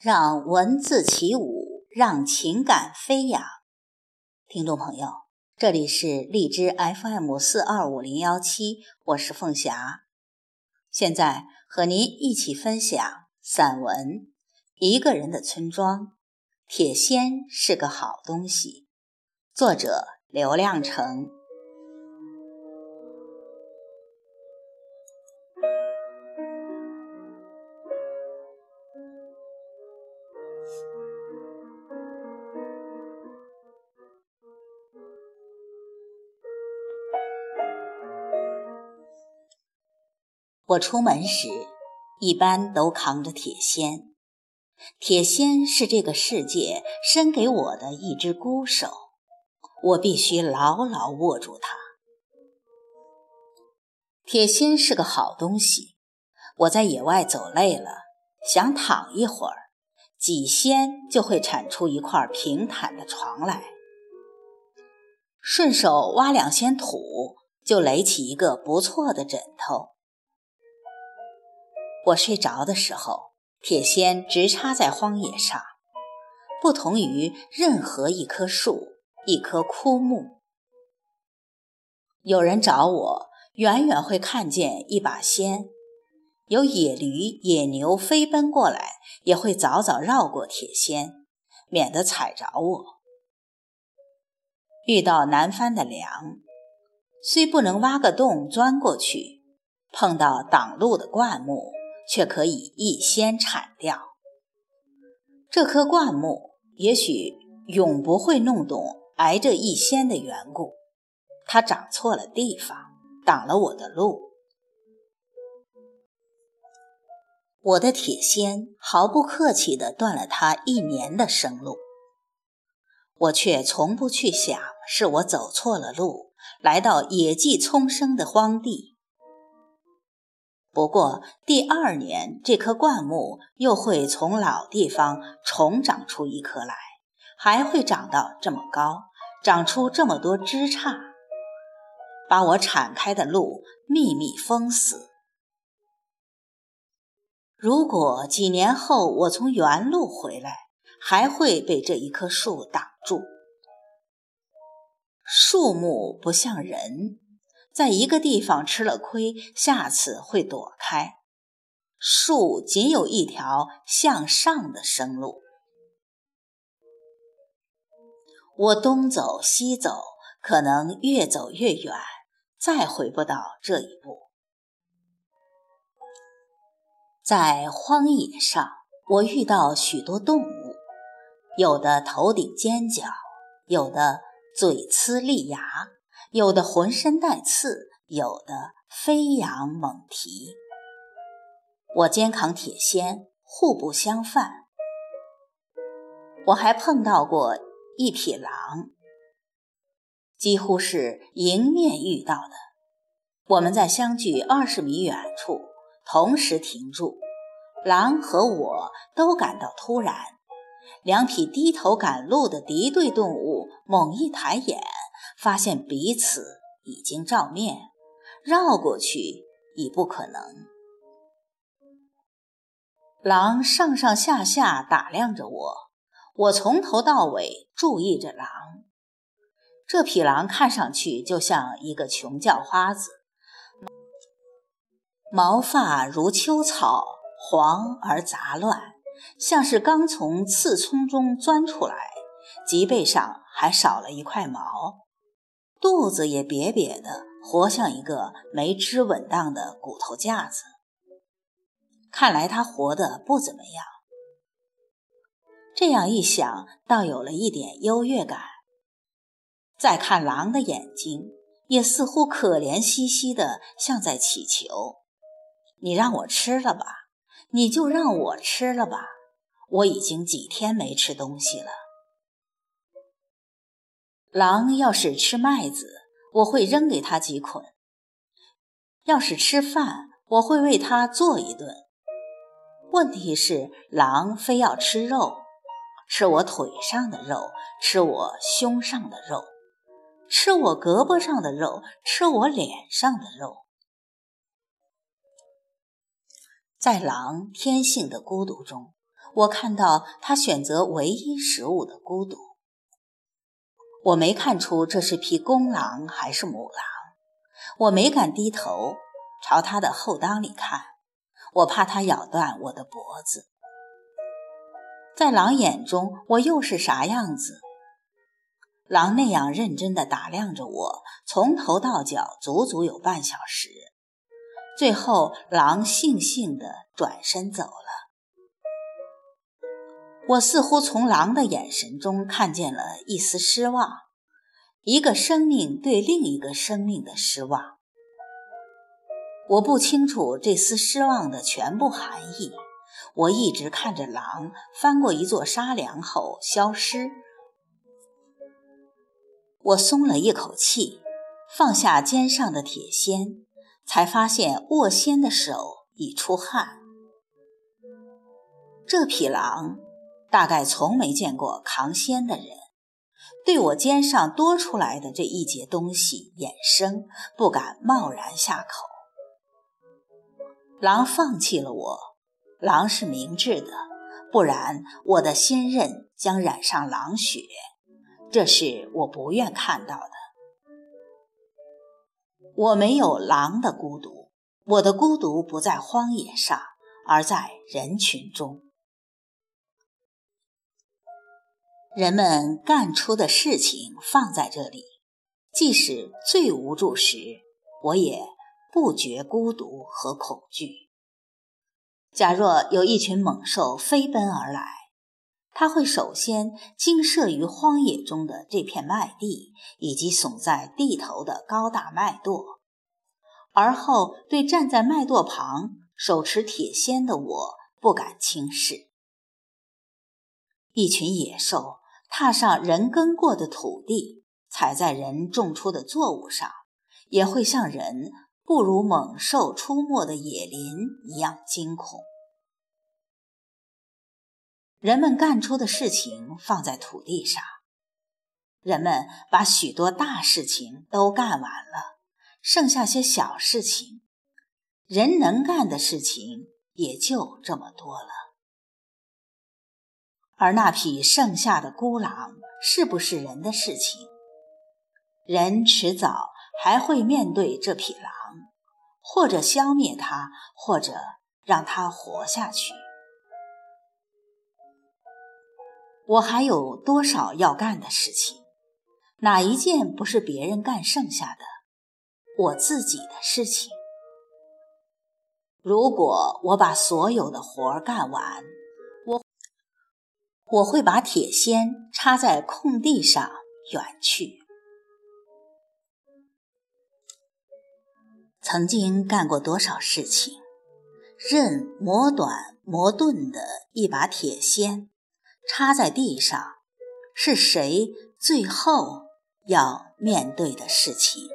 让文字起舞，让情感飞扬。听众朋友，这里是荔枝 FM 四二五零幺七，我是凤霞，现在和您一起分享散文《一个人的村庄》。铁锨是个好东西，作者刘亮程。我出门时，一般都扛着铁锨。铁锨是这个世界伸给我的一只孤手，我必须牢牢握住它。铁锨是个好东西。我在野外走累了，想躺一会儿，几锨就会铲出一块平坦的床来。顺手挖两锨土，就垒起一个不错的枕头。我睡着的时候，铁锨直插在荒野上，不同于任何一棵树、一棵枯木。有人找我，远远会看见一把锨；有野驴、野牛飞奔过来，也会早早绕过铁锨，免得踩着我。遇到难翻的梁，虽不能挖个洞钻过去，碰到挡路的灌木。却可以一掀铲掉。这棵灌木也许永不会弄懂挨着一掀的缘故，它长错了地方，挡了我的路。我的铁锨毫不客气地断了它一年的生路，我却从不去想是我走错了路，来到野际丛生的荒地。不过，第二年这棵灌木又会从老地方重长出一棵来，还会长到这么高，长出这么多枝杈，把我铲开的路密密封死。如果几年后我从原路回来，还会被这一棵树挡住。树木不像人。在一个地方吃了亏，下次会躲开。树仅有一条向上的生路。我东走西走，可能越走越远，再回不到这一步。在荒野上，我遇到许多动物，有的头顶尖角，有的嘴呲利牙。有的浑身带刺，有的飞扬猛蹄。我肩扛铁锨，互不相犯。我还碰到过一匹狼，几乎是迎面遇到的。我们在相距二十米远处同时停住，狼和我都感到突然。两匹低头赶路的敌对动物猛一抬眼。发现彼此已经照面，绕过去已不可能。狼上上下下打量着我，我从头到尾注意着狼。这匹狼看上去就像一个穷叫花子，毛发如秋草，黄而杂乱，像是刚从刺丛中钻出来，脊背上还少了一块毛。肚子也瘪瘪的，活像一个没支稳当的骨头架子。看来他活得不怎么样。这样一想，倒有了一点优越感。再看狼的眼睛，也似乎可怜兮兮的，像在祈求：“你让我吃了吧，你就让我吃了吧，我已经几天没吃东西了。”狼要是吃麦子，我会扔给他几捆；要是吃饭，我会为他做一顿。问题是，狼非要吃肉，吃我腿上的肉，吃我胸上的肉，吃我胳膊上的肉，吃我脸上的肉。在狼天性的孤独中，我看到他选择唯一食物的孤独。我没看出这是匹公狼还是母狼，我没敢低头朝他的后裆里看，我怕他咬断我的脖子。在狼眼中，我又是啥样子？狼那样认真地打量着我，从头到脚，足足有半小时。最后，狼悻悻地转身走了。我似乎从狼的眼神中看见了一丝失望，一个生命对另一个生命的失望。我不清楚这丝失望的全部含义。我一直看着狼翻过一座沙梁后消失。我松了一口气，放下肩上的铁锨，才发现握锨的手已出汗。这匹狼大概从没见过扛仙的人，对我肩上多出来的这一截东西眼生，不敢贸然下口。狼放弃了我，狼是明智的，不然我的仙刃将染上狼血。这是我不愿看到的。我没有狼的孤独，我的孤独不在荒野上，而在人群中。人们干出的事情放在这里，即使最无助时，我也不觉孤独和恐惧。假若有一群猛兽飞奔而来，他会首先惊慑于荒野中的这片麦地以及耸在地头的高大麦垛，而后对站在麦垛旁手持铁锨的我不敢轻视。一群野兽踏上人耕过的土地，踩在人种出的作物上，也会像人不如猛兽出没的野林一样惊恐。人们干出的事情放在土地上，人们把许多大事情都干完了，剩下些小事情。人能干的事情也就这么多了。而那匹剩下的孤狼，是不是人的事情？人迟早还会面对这匹狼，或者消灭它，或者让它活下去。我还有多少要干的事情？哪一件不是别人干剩下的？我自己的事情。如果我把所有的活儿干完，我会把铁锨插在空地上远去。曾经干过多少事情？刃磨短磨钝的一把铁锨。插在地上，是谁最后要面对的事情？